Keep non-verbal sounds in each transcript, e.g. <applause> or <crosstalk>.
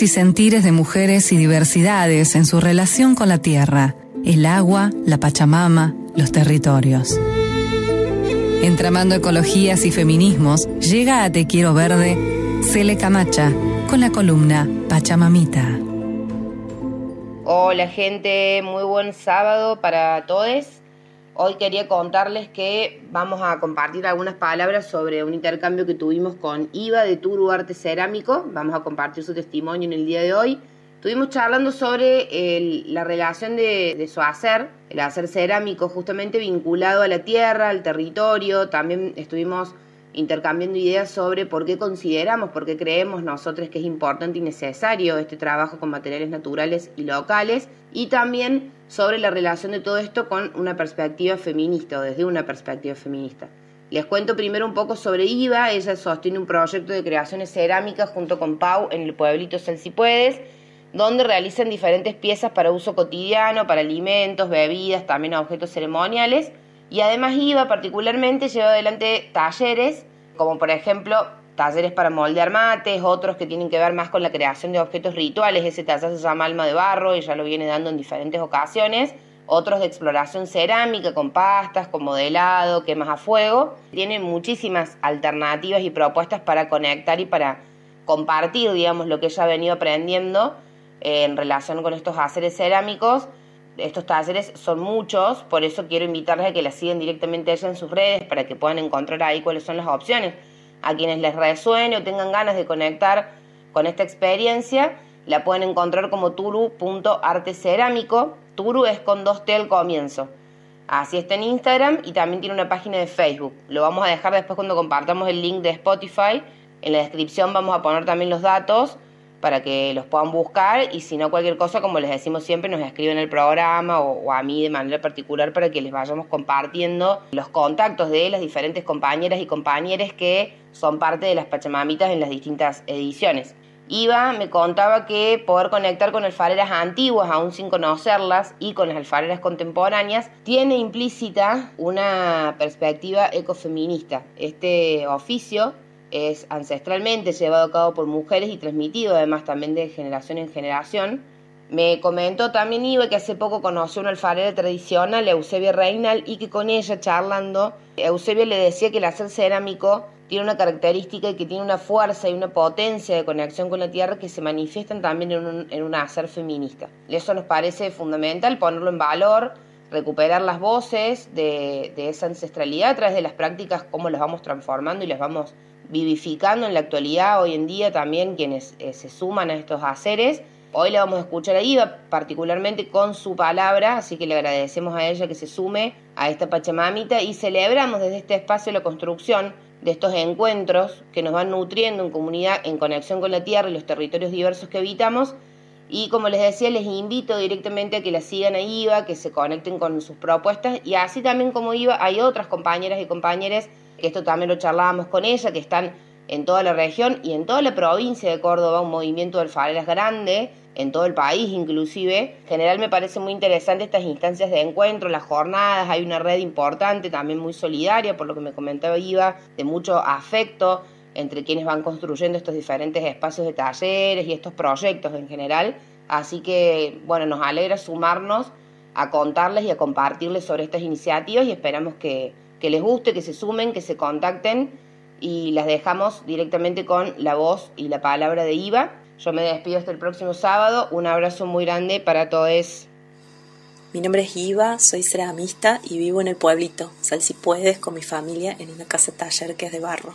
y sentires de mujeres y diversidades en su relación con la tierra, el agua, la Pachamama, los territorios. Entramando ecologías y feminismos, llega a Te Quiero Verde Cele Camacha con la columna Pachamamita. Hola gente, muy buen sábado para todos. Hoy quería contarles que vamos a compartir algunas palabras sobre un intercambio que tuvimos con Iva de Turu Arte Cerámico. Vamos a compartir su testimonio en el día de hoy. Estuvimos charlando sobre la relación de, de, su hacer, el hacer cerámico justamente vinculado a la tierra, al territorio. También estuvimos intercambiando ideas sobre por qué consideramos, por qué creemos nosotros que es importante y necesario este trabajo con materiales naturales y locales, y también sobre la relación de todo esto con una perspectiva feminista o desde una perspectiva feminista. Les cuento primero un poco sobre IVA, ella sostiene un proyecto de creaciones cerámicas junto con Pau en el pueblito Sal Puedes, donde realizan diferentes piezas para uso cotidiano, para alimentos, bebidas, también objetos ceremoniales, y además IVA particularmente lleva adelante talleres, como por ejemplo talleres para moldear mates, otros que tienen que ver más con la creación de objetos rituales, ese taller se llama Alma de Barro y ya lo viene dando en diferentes ocasiones, otros de exploración cerámica con pastas, con modelado, quemas a fuego. Tiene muchísimas alternativas y propuestas para conectar y para compartir, digamos, lo que ella ha venido aprendiendo en relación con estos haceres cerámicos estos talleres son muchos, por eso quiero invitarles a que la sigan directamente ella en sus redes para que puedan encontrar ahí cuáles son las opciones. A quienes les resuene o tengan ganas de conectar con esta experiencia, la pueden encontrar como turu.artecerámico. Turu es con dos T al comienzo. Así está en Instagram y también tiene una página de Facebook. Lo vamos a dejar después cuando compartamos el link de Spotify. En la descripción vamos a poner también los datos para que los puedan buscar y si no cualquier cosa, como les decimos siempre, nos escriben el programa o, a mí de manera particular para que les vayamos compartiendo los contactos de las diferentes compañeras y compañeros que son parte de las Pachamamitas en las distintas ediciones. Iba me contaba que poder conectar con alfareras antiguas, aún sin conocerlas, y con las alfareras contemporáneas, tiene implícita una perspectiva ecofeminista. Este oficio es ancestralmente llevado a cabo por mujeres y transmitido además también de generación en generación. Me comentó también Iba que hace poco conoció una alfarera tradicional, Eusebia Reinal, y que con ella charlando, Eusebia le decía que el hacer cerámico tiene una característica y que tiene una fuerza y una potencia de conexión con la tierra que se manifiestan también en un, en un hacer feminista. Eso nos parece fundamental, ponerlo en valor, recuperar las voces de, de esa ancestralidad a través de las prácticas, cómo las vamos transformando y las vamos vivificando en la actualidad, hoy en día también quienes eh, se suman a estos haceres. Hoy le vamos a escuchar a Iva, particularmente con su palabra, así que le agradecemos a ella que se sume a esta Pachamamita y celebramos desde este espacio la construcción de estos encuentros que nos van nutriendo en comunidad, en conexión con la tierra y los territorios diversos que habitamos. Y como les decía, les invito directamente a que la sigan a IVA, que se conecten con sus propuestas y así también como IVA hay otras compañeras y compañeros que esto también lo charlábamos con ella, que están en toda la región y en toda la provincia de Córdoba, un movimiento de alfareras grande, en todo el país inclusive. En general me parece muy interesante estas instancias de encuentro, las jornadas, hay una red importante, también muy solidaria, por lo que me comentaba Iva, de mucho afecto entre quienes van construyendo estos diferentes espacios de talleres y estos proyectos en general. Así que, bueno, nos alegra sumarnos a contarles y a compartirles sobre estas iniciativas y esperamos que, que les guste, que se sumen, que se contacten y las dejamos directamente con la voz y la palabra de Iva. Yo me despido hasta el próximo sábado. Un abrazo muy grande para todos. Mi nombre es Iva, soy ceramista y vivo en el pueblito, Sal si puedes, con mi familia en una casa taller que es de barro.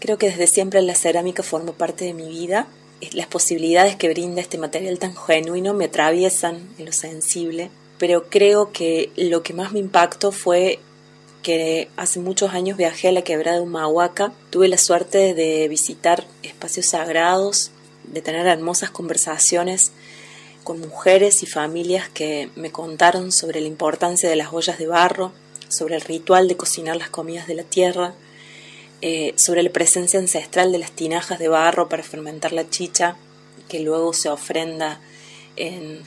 Creo que desde siempre la cerámica forma parte de mi vida. Las posibilidades que brinda este material tan genuino me atraviesan en lo sensible, pero creo que lo que más me impactó fue que hace muchos años viajé a la quebrada de Humahuaca. Tuve la suerte de visitar espacios sagrados, de tener hermosas conversaciones con mujeres y familias que me contaron sobre la importancia de las ollas de barro, sobre el ritual de cocinar las comidas de la tierra, eh, sobre la presencia ancestral de las tinajas de barro para fermentar la chicha, que luego se ofrenda en,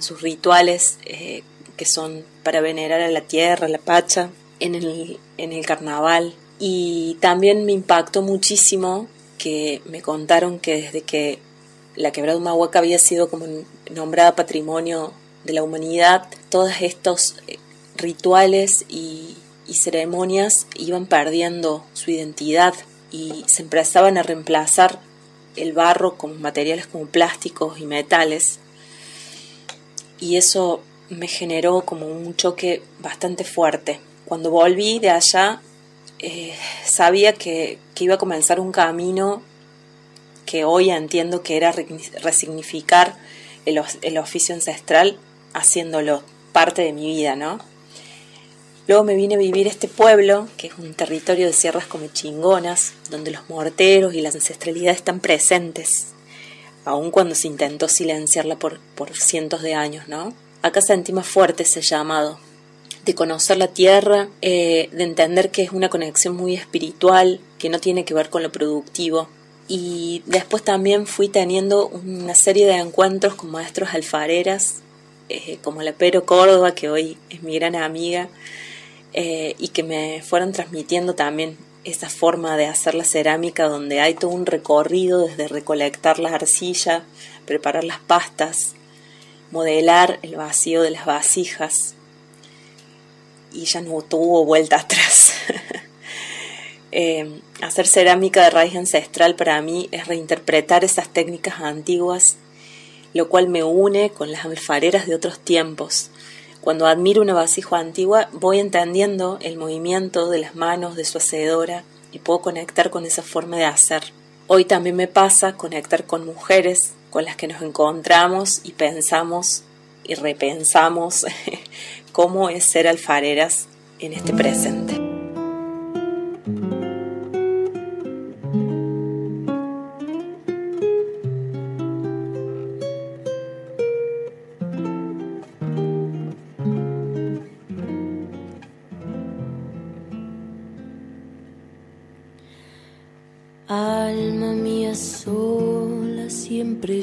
sus rituales, eh, que son para venerar a la tierra, la pacha, en el, en el carnaval. Y también me impactó muchísimo que me contaron que desde que la quebrada Humahuaca había sido como nombrada patrimonio de la humanidad, todos estos eh, rituales y, ceremonias iban perdiendo su identidad y se empezaban a reemplazar el barro con materiales como plásticos y metales. Y eso me generó como un choque bastante fuerte. Cuando volví de allá, eh, sabía que, iba a comenzar un camino que hoy entiendo que era resignificar el, oficio ancestral haciéndolo parte de mi vida, ¿no? Luego me vine a vivir este pueblo, que es un territorio de sierras como chingonas, donde los morteros y la ancestralidad están presentes, aun cuando se intentó silenciarla por, por cientos de años, ¿no? Acá sentí más fuerte ese llamado, de conocer la tierra, eh, de entender que es una conexión muy espiritual, que no tiene que ver con lo productivo. Y después también fui teniendo una serie de encuentros con maestros alfareras, eh, como la Pero Córdoba, que hoy es mi gran amiga, eh, y que me fueron transmitiendo también esa forma de hacer la cerámica donde hay todo un recorrido desde recolectar la arcilla, preparar las pastas, modelar el vacío de las vasijas y ya no tuvo vuelta atrás. <laughs> Eh, hacer cerámica de raíz ancestral para mí es reinterpretar esas técnicas antiguas, lo cual me une con las alfareras de otros tiempos, cuando admiro una vasija antigua, voy entendiendo el movimiento de las manos de su hacedora y puedo conectar con esa forma de hacer. Hoy también me pasa conectar con mujeres con las que nos encontramos y pensamos y repensamos <laughs> cómo es ser alfareras en este presente. siempre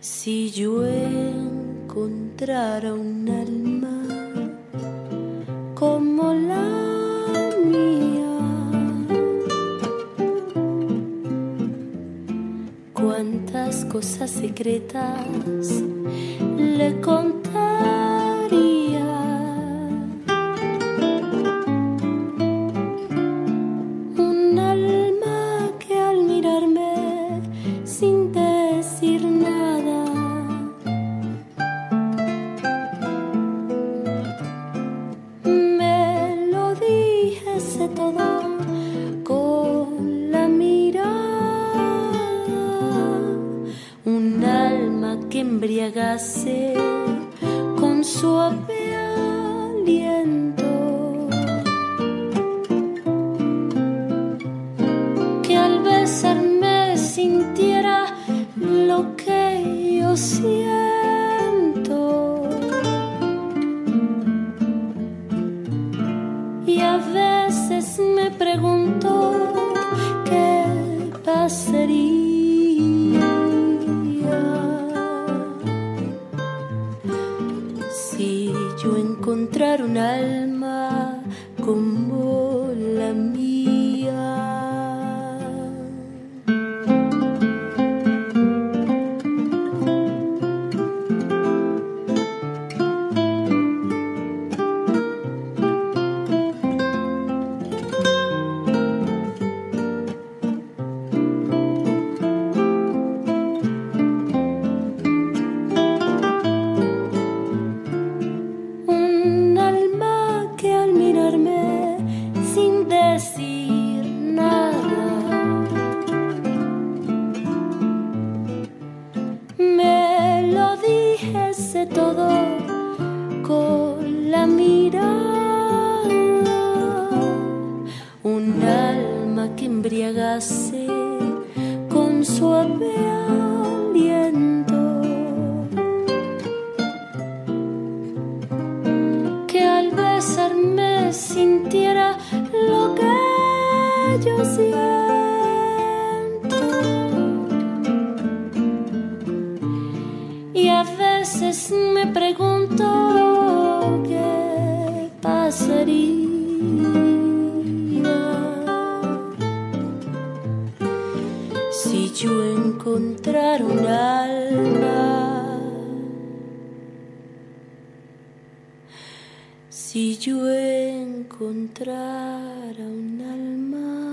Si yo encontrara un alma como la cosas secretas le contaría. Embriagase con suave aliento. nascer. Si yo encontrara un alma.